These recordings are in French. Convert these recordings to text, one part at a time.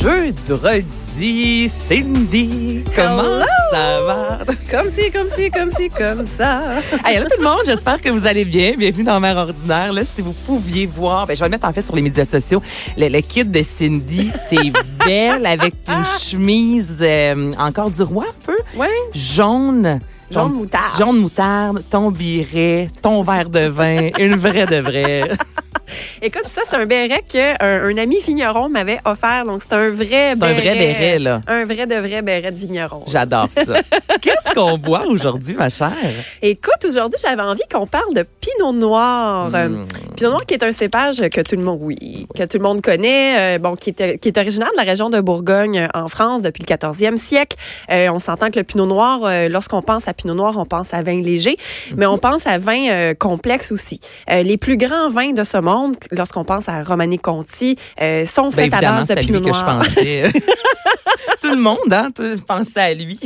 Jeudi, Cindy, comment ça va? Comme si, comme si, comme si, comme ça. Hey, allô tout le monde, j'espère que vous allez bien. Bienvenue dans Mère Ordinaire. Là, si vous pouviez voir, ben, je vais le mettre en fait sur les médias sociaux. Le, le kit de Cindy, t'es belle avec une chemise euh, encore du roi un peu? Ouais. Jaune. Jaune moutarde. Jaune moutarde, ton biret, ton verre de vin, une vraie de vraie. Écoute, ça, c'est un béret qu'un un ami vigneron m'avait offert. Donc, c'est un vrai C'est un béret. vrai béret, là. Un vrai de vrai béret de vigneron. J'adore ça. Qu'est-ce qu'on boit aujourd'hui, ma chère? Écoute, aujourd'hui, j'avais envie qu'on parle de Pinot Noir. Hmm. Euh, Pinot Noir qui est un cépage que tout le monde, oui, que tout le monde connaît, euh, bon, qui est, qui est originaire de la région de Bourgogne euh, en France depuis le 14e siècle. Euh, on s'entend que le Pinot Noir, euh, lorsqu'on pense à Pinot Noir, on pense à vin léger, mais on pense à vin euh, complexe aussi. Euh, les plus grands vins de ce monde, lorsqu'on pense à Romanée Conti, euh, sont Ben, à base de Pinot que je Noir. pensais. Tout le monde, hein, tu pensais à lui.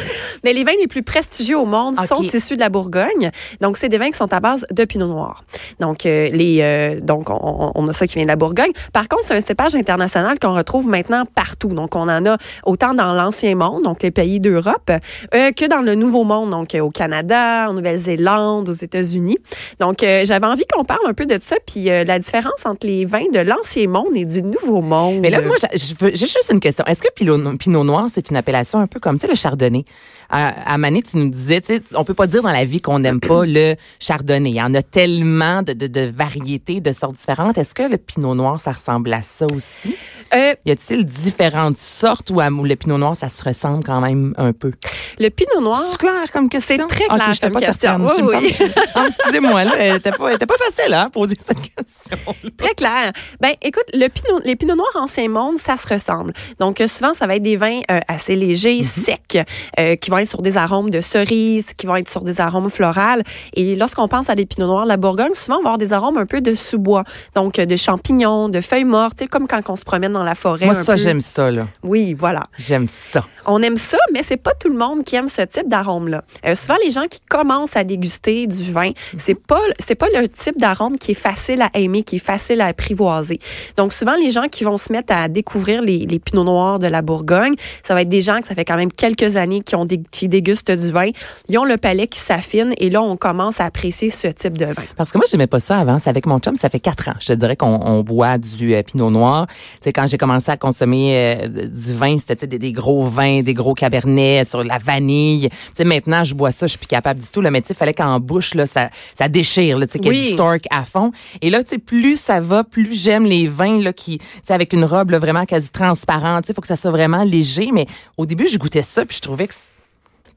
Mais les vins les plus prestigieux au monde sont issus de la Bourgogne. Donc, c'est des vins qui sont à base de Pinot Noir. Donc, euh, les, euh, donc on, on a ça qui vient de la Bourgogne. Par contre, c'est un cépage international qu'on retrouve maintenant partout. Donc, on en a autant dans l'ancien monde, donc les pays d'Europe, euh, que dans le nouveau monde, donc euh, au Canada, en Nouvelle-Zélande, aux États-Unis. Donc, euh, j'avais envie qu'on parle un peu de ça, puis euh, la différence entre les vins de l'ancien monde et du nouveau monde. Mais là, moi, j'ai juste une question. Est-ce que Pinot, Pinot Noir, c'est une appellation un peu comme, tu sais, le chardonnay? À, tu nous disais, tu sais, on peut pas dire dans la vie qu'on n'aime pas le chardonnay. Il y en a tellement de, de, de variétés, de sortes différentes. Est-ce que le Pinot Noir, ça ressemble à ça aussi? Euh, Y a-t-il différentes sortes ou le Pinot Noir, ça se ressemble quand même un peu? le Pinot Noir... C'est clair comme question? C'est très clair j'étais comme pas question. Oui, oui. Ah, Excusez-moi, là, était pas, était pas facile, hein, poser cette question. Très clair. Ben, écoute, le pinot, les pinots noirs ancien monde, ça se ressemble. Donc, euh, souvent, ça va être des vins euh, assez légers, secs, euh, qui vont être sur des arômes de cerises, qui vont être sur des arômes florales. Et lorsqu'on pense à des pinots noirs de la Bourgogne, souvent, on va avoir des arômes un peu de sous-bois. Donc, de champignons, de feuilles mortes, tu sais, comme quand on se promène dans la forêt. Moi, un ça, peu. j'aime ça, là. Oui, voilà. J'aime ça. On aime ça, mais c'est pas tout le monde qui aime ce type d'arôme-là. Euh, souvent, les gens qui commencent à déguster du vin, c'est pas c'est pas le type d'arôme qui est facile à aimer, qui est facile à apprivoiser. Donc, souvent, les gens qui vont se mettre à découvrir les, les pinots noirs de la Bourgogne, ça va être des gens que ça fait quand même quelques années qui ont dé- qui dégustent du vin. Ils ont le palais qui s'affine et là, on commence à apprécier ce type de vin. Parce que moi, j'aimais pas ça avant. C'est avec mon chum, ça fait quatre ans. Je te dirais qu'on on boit du euh, pinot noir. C'est quand j'ai commencé à consommer euh, du vin, c'était des, des gros vins, des gros cabernets sur la vanille. Tu sais, maintenant, je bois ça, je suis plus capable du tout. Là, mais tu sais, fallait qu'en bouche, là, ça, ça déchire, là, tu sais, qu'il y ait Oui. du stork à fond. Et là, tu sais, plus ça va, plus j'aime les vins, là, qui, tu sais, avec une robe, là, vraiment quasi transparente. Tu sais, faut que ça soit vraiment léger. Mais au début, je goûtais ça, puis je trouvais que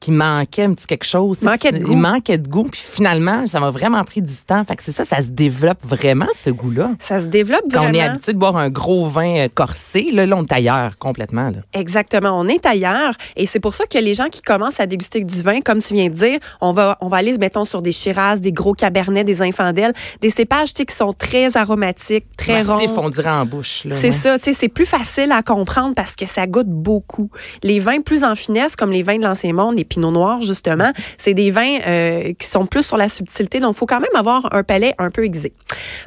qu'il manquait un petit quelque chose. Manquait de il manquait de goût. Puis finalement, ça m'a vraiment pris du temps. Fait que c'est ça, ça se développe vraiment, ce goût-là. Ça se développe Quand vraiment. on est habitué de boire un gros vin euh, corsé, là, là, on est ailleurs complètement. Là. Exactement, on est ailleurs et c'est pour ça que les gens qui commencent à déguster du vin, comme tu viens de dire, on va on va aller mettons sur des Shiraz, des gros cabernets, des infandelles, des cépages qui sont très aromatiques, très ronds. on dirait en bouche. C'est ouais. ça, tu sais, c'est plus facile à comprendre parce que ça goûte beaucoup. Les vins plus en finesse, comme les vins de l'ancien monde, les pinots noirs justement, c'est des vins euh, qui sont plus sur la subtilité, donc il faut quand même avoir un palais un peu aiguisé.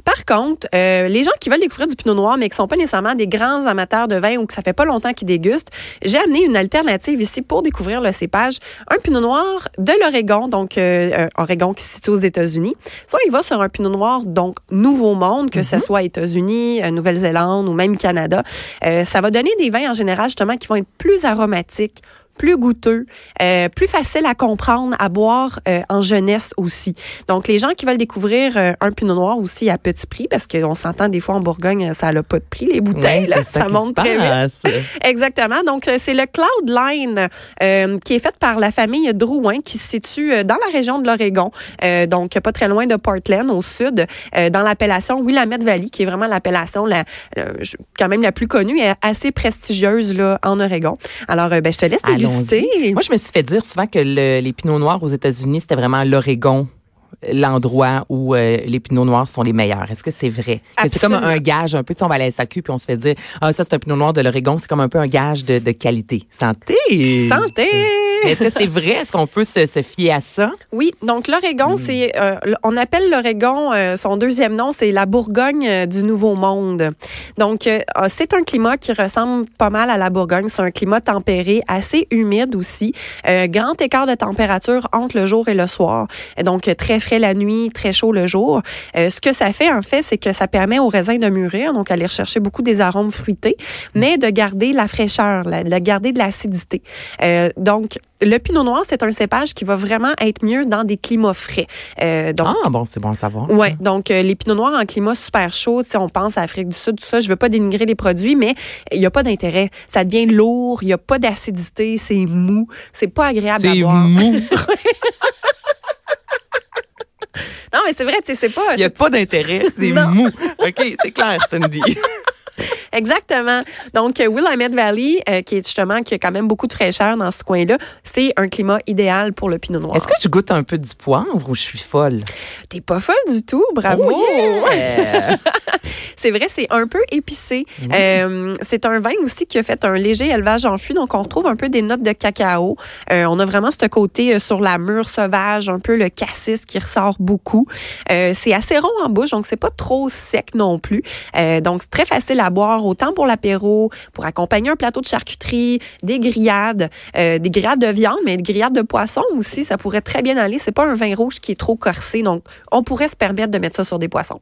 Par contre, euh, les gens qui veulent découvrir du pinot noir, mais qui sont pas nécessairement des grands amateurs de vin ou que ça fait pas longtemps qu'ils dégustent, j'ai amené une alternative ici pour découvrir le cépage, un pinot noir de l'Oregon, donc euh, euh, Oregon qui se situe aux États-Unis. Soit il va sur un pinot noir donc Nouveau Monde, que ce soit États-Unis, Nouvelle-Zélande ou même Canada. Ça va donner des vins en général justement qui vont être plus aromatiques, plus goûteux, euh, plus facile à comprendre, à boire euh, en jeunesse aussi. Donc, les gens qui veulent découvrir euh, un pinot noir aussi à petit prix, parce qu'on s'entend des fois en Bourgogne, ça n'a pas de prix, les bouteilles, là, ça qui monte très vite. Exactement. Donc, euh, c'est le Cloudline euh, qui est fait par la famille Drouin qui se situe euh, dans la région de l'Oregon, euh, donc pas très loin de Portland au sud, euh, dans l'appellation Willamette Valley, qui est vraiment l'appellation la, euh, quand même la plus connue et assez prestigieuse là, en Oregon. Alors, euh, ben, je te laisse Moi, je me suis fait dire souvent que le- les pinots noirs aux États-Unis, c'était vraiment l'Oregon l'endroit où euh, les pinots noirs sont les meilleurs. Est-ce que c'est vrai? C'est comme un gage, un peu, tu sais, on va à la SAQ puis on se fait dire, ah, ça, c'est un pinot noir de l'Oregon. C'est comme un peu un gage de, de qualité. Santé! Santé! Est-ce que c'est vrai? Est-ce qu'on peut se, se fier à ça? Oui, donc l'Oregon, c'est, euh, on appelle l'Oregon, euh, son deuxième nom, c'est la Bourgogne euh, du Nouveau Monde. Donc, euh, euh, c'est un climat qui ressemble pas mal à la Bourgogne. C'est un climat tempéré, assez humide aussi. Euh, grand écart de température entre le jour et le soir. Et Donc, euh, très frais la nuit, très chaud le jour. Euh, ce que ça fait, en fait, c'est que ça permet aux raisins de mûrir, donc aller rechercher beaucoup des arômes fruités, mais de garder la fraîcheur, la- de garder de l'acidité. Euh, donc, le pinot noir, c'est un cépage qui va vraiment être mieux dans des climats frais. Euh, donc, Ah, bon, c'est bon à savoir. Ouais, donc euh, les pinots noirs en climat super chaud, si on pense à Afrique du Sud, tout ça, je veux pas dénigrer les produits, mais il y a pas d'intérêt. Ça devient lourd, il y a pas d'acidité, c'est mou, c'est pas agréable à C'est boire. mou. Non, mais c'est vrai, tu sais, c'est pas Il n'y a pas d'intérêt. C'est mou. OK, c'est clair, Cindy. Exactement. Donc, euh, Willamette Valley, euh, qui est justement, qui a quand même beaucoup de fraîcheur dans ce coin-là, c'est un climat idéal pour le pinot noir. Est-ce que je goûte un peu du poivre ou je suis folle? T'es pas folle du tout, bravo. Oh, yeah! C'est vrai, c'est un peu épicé. Euh, c'est un vin aussi qui a fait un léger élevage en fût, donc on retrouve un peu des notes de cacao. Euh, on a vraiment ce côté sur la mûre sauvage, un peu le cassis qui ressort beaucoup. C'est assez rond en bouche, donc c'est pas trop sec non plus. Donc c'est très facile à boire, autant pour l'apéro, pour accompagner un plateau de charcuterie, des grillades, euh, des grillades de viande, mais des grillades de poisson aussi, ça pourrait très bien aller. C'est pas un vin rouge qui est trop corsé, donc on pourrait se permettre de mettre ça sur des poissons.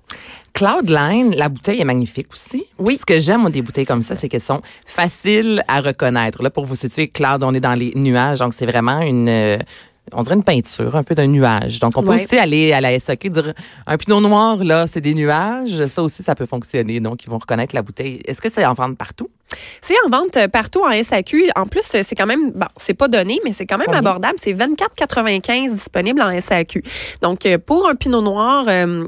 Cloudline, la bouteille est magnifique aussi. Oui. Puis Ce que j'aime des bouteilles comme ça, c'est qu'elles sont faciles à reconnaître. Là, pour vous situer, Cloud, on est dans les nuages, donc c'est vraiment une euh, on dirait une peinture, un peu d'un nuage. Donc, on peut Ouais. aussi aller à la SAQ dire un pinot noir, là, c'est des nuages. Ça aussi, ça peut fonctionner. Donc, ils vont reconnaître la bouteille. Est-ce que c'est en vente partout? C'est en vente euh, partout en SAQ. En plus, euh, c'est quand même, bon, c'est pas donné, mais c'est quand même Combien? abordable. C'est 24,95 disponible en SAQ. Donc, euh, pour un pinot noir euh,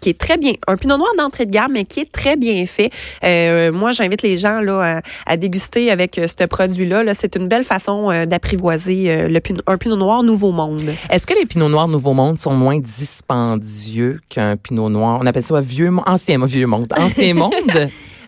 qui est très bien, un pinot noir d'entrée de gamme, mais qui est très bien fait. euh, moi, j'invite les gens là à, à déguster avec ce produit-là. Là, c'est une belle façon euh, d'apprivoiser le pinot- un pinot noir Nouveau Monde. Est-ce que les pinots noirs Nouveau Monde sont moins dispendieux qu'un pinot noir? On appelle ça vieux, ancien, vieux monde. Ancien monde?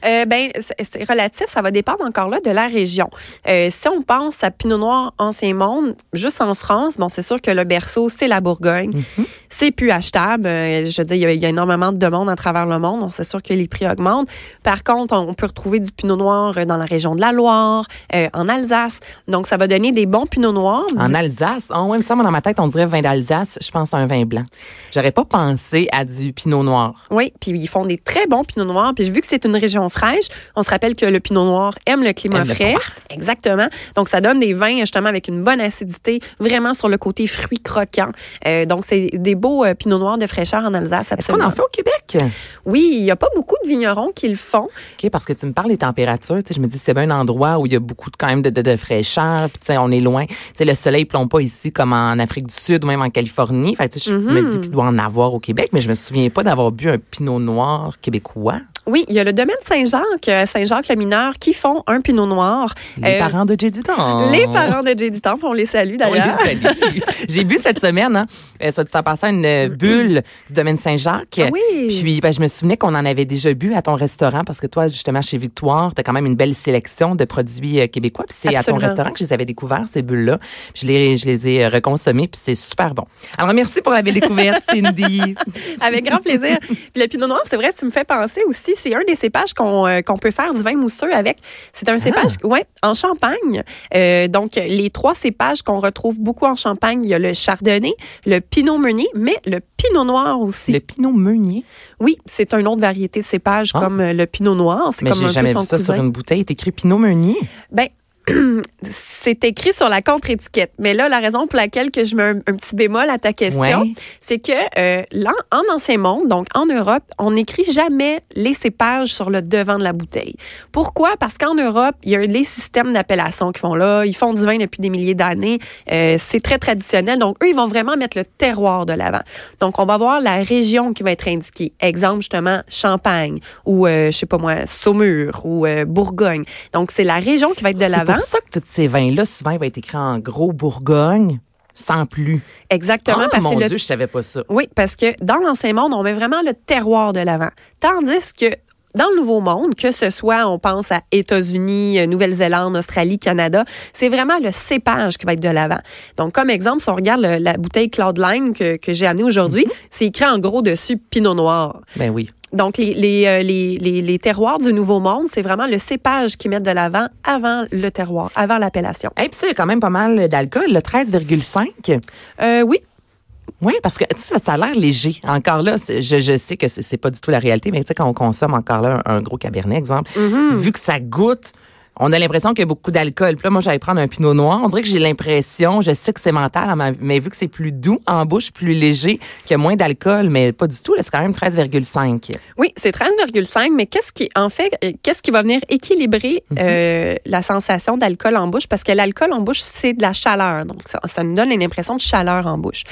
Euh, ben, c'est- relatif, ça va dépendre encore là de la région. Euh, si on pense à Pinot Noir Ancien Monde, juste en France, bon, c'est sûr que le berceau, c'est la Bourgogne. C'est plus achetable. Euh, je veux dire, il y, a, il y a énormément de demandes à travers le monde. C'est sûr que les prix augmentent. Par contre, on peut retrouver du Pinot Noir euh, dans la région de la Loire, en Alsace. Donc, ça va donner des bons Pinot Noirs. En Alsace? Oh, mais ça, moi, dans ma tête, on dirait vin d'Alsace. Je pense à un vin blanc. J'aurais pas pensé à du pinot noir. Oui, puis ils font des très bons pinots noirs. Puis vu que c'est une région fraîche, on se rappelle que le pinot noir aime le climat Aime le frais. froid. Exactement. Donc ça donne des vins justement avec une bonne acidité, vraiment sur le côté fruit croquant. Euh, donc c'est des beaux euh, pinots noirs de fraîcheur en Alsace. Est-ce qu'on en fait au Québec? Oui, il y a pas beaucoup de vignerons qui le font. OK, parce que tu me parles des températures. Je me dis, c'est bien un endroit où il y a beaucoup de, quand même de, de, de fraîcheur. Puis, tu sais, on est loin. Tu sais, le soleil ne plombe pas ici comme en Afrique du Sud ou même en Californie. Fait que, tu sais, je me dis qu'il doit en avoir au Québec, mais je me souviens pas d'avoir bu un pinot noir québécois. Oui, il y a le domaine Saint-Jacques, euh, Saint-Jacques-le-Mineur, qui font un pinot noir. Les Euh, parents de Jay Dutton. Les parents de J.D. Temple, on les salue On les d'ailleurs. salue. J'ai bu cette semaine, hein, euh, soit dit en passant, une bulle du domaine Saint-Jacques. Ah oui. Puis, ben, je me souvenais qu'on en avait déjà bu à ton restaurant parce que toi, justement, chez Victoire, tu as quand même une belle sélection de produits québécois. Puis c'est à ton restaurant que je les avais découverts, ces bulles-là. Je les, je les ai reconsommées, puis c'est super bon. Alors, merci pour la belle découverte, Cindy. Avec grand plaisir. Puis le pinot noir, c'est vrai, tu me fais penser aussi, c'est un des cépages qu'on euh, qu'on peut faire du vin mousseux avec. C'est un cépage, ouais, en Champagne. Euh, donc, les trois cépages qu'on retrouve beaucoup en Champagne, il y a le chardonnay, le pinot meunier, mais le pinot noir aussi. Le pinot meunier? Oui, c'est une autre variété de cépage Ah. comme euh, le pinot noir. C'est Mais comme j'ai un peu jamais son vu ça cousin. sur une bouteille. C'est écrit pinot meunier. Ben, c'est écrit sur la contre-étiquette. Mais là, la raison pour laquelle que je mets un, un petit bémol à ta question, Ouais. c'est que euh, là, en ancien monde, donc en Europe, on n'écrit jamais les cépages sur le devant de la bouteille. Pourquoi? Parce qu'en Europe, il y a les systèmes d'appellation qui font là. Ils font du vin depuis des milliers d'années. Euh, c'est très traditionnel. Donc, eux, ils vont vraiment mettre le terroir de l'avant. Donc, on va voir la région qui va être indiquée. Exemple, justement, Champagne ou, euh, je sais pas moi, Saumur ou euh, Bourgogne. Donc, c'est la région qui va être de l'avant. Pour ça que tous ces vins-là, souvent, il va être écrit en gros Bourgogne, sans plus. Exactement. Ah, parce que mon le Dieu, je savais pas ça. Oui, parce que dans l'Ancien Monde, on met vraiment le terroir de l'avant. Tandis que dans le Nouveau Monde, que ce soit, on pense à États-Unis, euh, Nouvelle-Zélande, Australie, Canada, c'est vraiment le cépage qui va être de l'avant. Donc, comme exemple, si on regarde le- la bouteille Cloudline que, que j'ai amenée aujourd'hui, c'est écrit en gros dessus Pinot Noir. Ben oui. Donc, les, les, euh, les, terroirs du Nouveau Monde, c'est vraiment le cépage qu'ils mettent de l'avant avant le terroir, avant l'appellation. Et puis ça, il y a quand même pas mal d'alcool, le 13,5. Euh, oui, Oui, parce que ça, ça a l'air léger. Encore là, je, je sais que c'est pas du tout la réalité, mais tu sais, quand on consomme encore là un, un gros cabernet, exemple, vu que ça goûte, on a l'impression qu'il y a beaucoup d'alcool. Puis là, moi, j'allais prendre un pinot noir. On dirait que j'ai l'impression, je sais que c'est mental, hein, mais vu que c'est plus doux en bouche, plus léger, qu'il y a moins d'alcool, mais pas du tout. Là, c'est quand même 13,5. Oui, c'est 13,5, mais qu'est-ce qui, en fait, euh, qu'est-ce qui va venir équilibrer euh, la sensation d'alcool en bouche? Parce que l'alcool en bouche, c'est de la chaleur. Donc, ça, ça nous donne une impression de chaleur en bouche.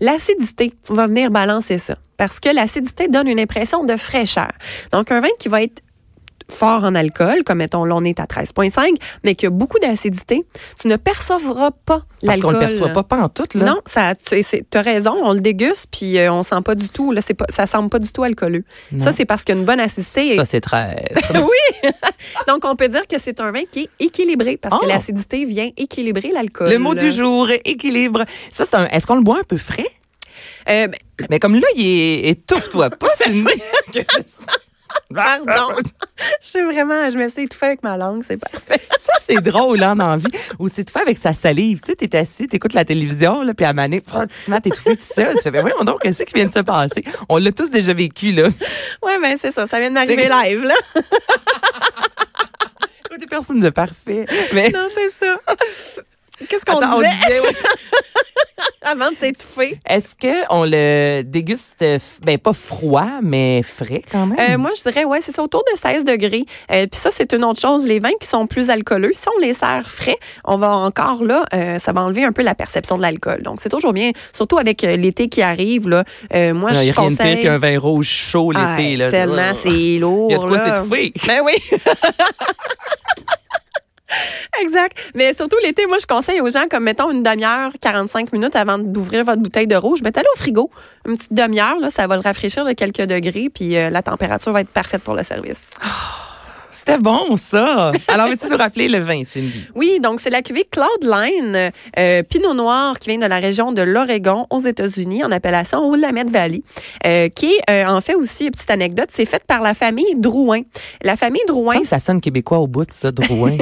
L'acidité va venir balancer ça. Parce que l'acidité donne une impression de fraîcheur. Donc, un vin qui va être fort en alcool, comme mettons, là, on est à 13,5, mais qui a beaucoup d'acidité, tu ne percevras pas Parce qu'on l'alcool. le perçoit pas, pas en tout, là. Non, ça, tu as raison, on le déguste, puis euh, on sent pas du tout, là, c'est pas, ça semble pas du tout alcooleux. Ça, c'est parce qu'il y a une bonne acidité. Ça, c'est très. oui! Donc, on peut dire que c'est un vin qui est équilibré, parce que Oh. l'acidité vient équilibrer l'alcool. Le mot du jour, équilibre. Ça, c'est un. Est-ce qu'on le boit un peu frais? Euh, ben, Mais comme là, il est étouffe-toi pas, c'est? pardon. Je suis vraiment, je me suis étouffée avec ma langue, c'est parfait. Ça, c'est drôle, hein, dans la vie. Ou c'est de faire avec sa salive. Tu sais, t'es assis, t'écoutes la télévision, là, puis à maner, pratiquement, t'es étouffé tout seul. Tu fais, ben voyons donc, qu'est-ce qui vient de se passer? On l'a tous déjà vécu, là. Ouais, ben, c'est ça, ça vient de m'arriver live, là. Des personnes de parfait. Mais. Non, c'est ça. Qu'est-ce qu'on Attends, on disait? disait, avant de s'étouffer? Est-ce qu'on le déguste, ben, pas froid, mais frais quand même? Euh, moi, je dirais, ouais, c'est ça, autour de 16 degrés. Euh, Puis ça, c'est une autre chose. Les vins qui sont plus alcooleux, si on les sert frais, on va encore là, euh, ça va enlever un peu la perception de l'alcool. Donc, c'est toujours bien, surtout avec euh, l'été qui arrive. Là, Euh, moi, Il je n'y a rien de pire conseille. qu'un vin rouge chaud l'été. Ah, là. tellement, c'est lourd. Il y a de quoi là. s'étouffer. Ben oui. Exact. Mais surtout l'été, moi, je conseille aux gens, comme mettons une demi-heure, 45 minutes avant d'ouvrir votre bouteille de rouge, mettez-la au frigo. Une petite demi-heure, là, ça va le rafraîchir de quelques degrés, puis euh, la température va être parfaite pour le service. C'était bon, ça. Alors, veux-tu nous rappeler le vin, Cindy? Oui, donc c'est la cuvée Cloudline euh, Pinot Noir qui vient de la région de l'Oregon aux États-Unis en appellation Willamette Valley, euh, qui est euh, en fait aussi petite anecdote, c'est faite par la famille Drouin. La famille Drouin, ça sonne québécois au bout de ça, Drouin.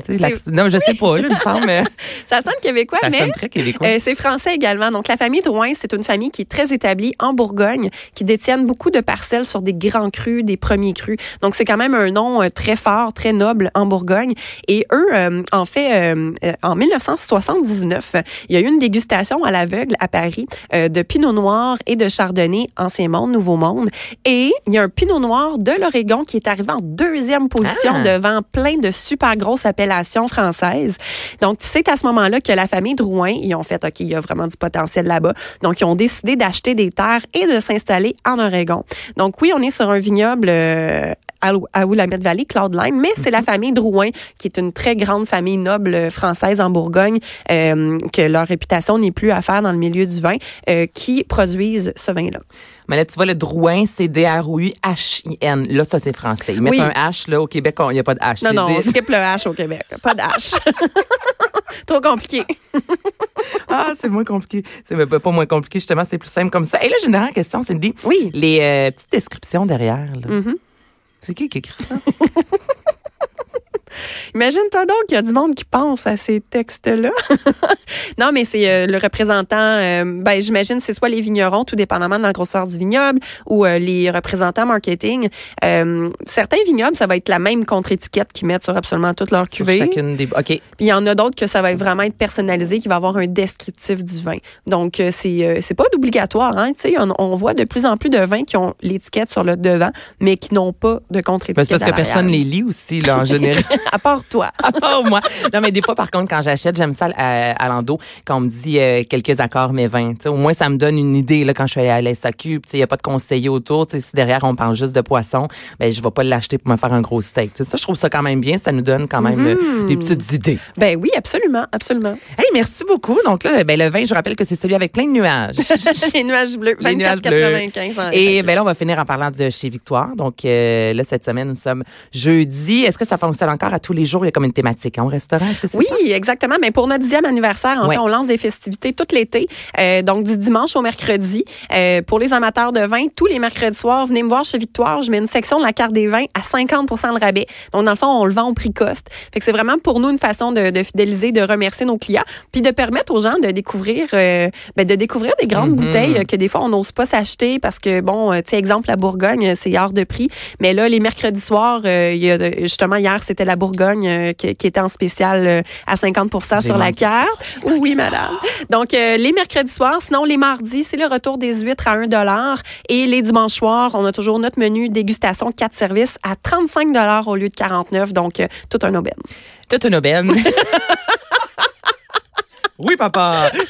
non, je sais pas, là, il me semble. mais ça sonne québécois, Ça mais sonne très québécois. Euh, c'est français également. Donc, la famille Drouin, c'est une famille qui est très établie en Bourgogne, qui détiennent beaucoup de parcelles sur des grands crus, des premiers crus. Donc, c'est quand même un nom euh, très fort, très noble en Bourgogne. Et eux, euh, en fait, euh, euh, en 1979, il y a eu une dégustation à l'aveugle à Paris euh, de Pinot Noir et de Chardonnay, Ancien Monde, Nouveau Monde. Et il y a un Pinot Noir de l'Oregon qui est arrivé en deuxième position Ah! devant plein de super grosses appellations françaises. Donc, c'est à ce moment-là que la famille Drouin, ils ont fait, OK, il y a vraiment du potentiel là-bas. Donc, ils ont décidé d'acheter des terres et de s'installer en Oregon. Donc, oui, on est sur un vignoble à, Willamette Valley, Mais c'est la famille Drouin, qui est une très grande famille noble française en Bourgogne, euh, que leur réputation n'est plus à faire dans le milieu du vin, euh, qui produisent ce vin-là. Mais là, tu vois, le Drouin, c'est D-R-O-U-H-I-N. Là, ça, c'est français. Ils mettent Oui. un H, là, au Québec, il n'y a pas de H. Non, non, on skip le H au Québec. Pas de H. Trop compliqué. Ah, c'est moins compliqué. C'est même pas moins compliqué, justement, c'est plus simple comme ça. Et là, j'ai une dernière question, Cindy. Oui. Les euh, petites descriptions derrière, là. Mhm. C'est qui qui écrit ça? Imagine-toi donc qu'il y a du monde qui pense à ces textes-là. non, mais c'est euh, le représentant, euh, ben, j'imagine c'est soit les vignerons, tout dépendamment de la grosseur du vignoble, ou euh, les représentants marketing. Certains vignobles, ça va être la même contre-étiquette qu'ils mettent sur absolument toutes leurs cuvées. chacune des. OK. Puis il y en a d'autres que ça va vraiment être personnalisé, qui va avoir un descriptif du vin. Donc c'est c'est pas d'obligatoire, hein. Tu sais, on, on voit de plus en plus de vins qui ont l'étiquette sur le devant, mais qui n'ont pas de Ben, contre-étiquette. c'est parce que personne les lit aussi, là, en général. à part toi. à part moi. Non, mais des fois, par contre, quand j'achète, j'aime ça à, à l'endo, quand on me dit euh, quelques accords, mais 20. Tu sais, au moins, ça me donne une idée là, quand je suis allée à la SAQ. Il n'y a pas de conseiller autour. Si derrière, on parle juste de poisson, ben, je vais pas l'acheter pour me faire un gros steak. Ça, je trouve ça quand même bien. Ça nous donne quand même euh, des petites idées. Ben oui, absolument, absolument. Hey, merci beaucoup. Donc là, ben, le vin, je rappelle que c'est celui avec plein de nuages. Les nuages bleus, Les nuages bleus. 24,95 en Et ben là, on va finir en parlant de chez Victoire. Donc euh, là, cette semaine, nous sommes jeudi. Est-ce que ça fonctionne encore à tous les jours? Il y a comme une thématique hein, au restaurant. Est-ce que c'est Oui, ça? exactement. Mais pour notre dixième anniversaire, en Ouais. fait, on lance des festivités tout l'été, euh, donc du dimanche au mercredi. Euh, pour les amateurs de vin, tous les mercredis soirs, venez me voir chez Victoire. Je mets une section de la carte des vins à 50% de rabais. Donc, dans le fond, on le vend au prix coste. Fait que c'est vraiment pour nous une façon de, de fidéliser, de remercier nos clients, puis de permettre aux gens de découvrir, euh, ben, de découvrir des grandes Mhm. bouteilles que des fois on n'ose pas s'acheter parce que bon, tu sais, exemple la Bourgogne, c'est hors de prix. Mais là, les mercredis soirs, il y a de- justement hier, c'était la Bourgogne euh, qui, qui était en spécial euh, à 50 J'ai sur la carte. Oui, madame. Donc, euh, les mercredis soirs, sinon les mardis, c'est le retour des huîtres à 1 Et les dimanches soirs, on a toujours notre menu dégustation 4 services à 35 au lieu de 49 Donc, tout un aubaine. Toute une aubaine. oui, papa.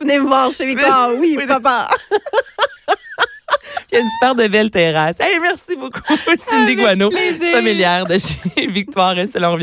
Venez me voir chez Victor. Oui, papa. Il y a une super de belle terrasse. Hey, merci beaucoup, Cindy Guano, sommelière de chez Victoire. Et selon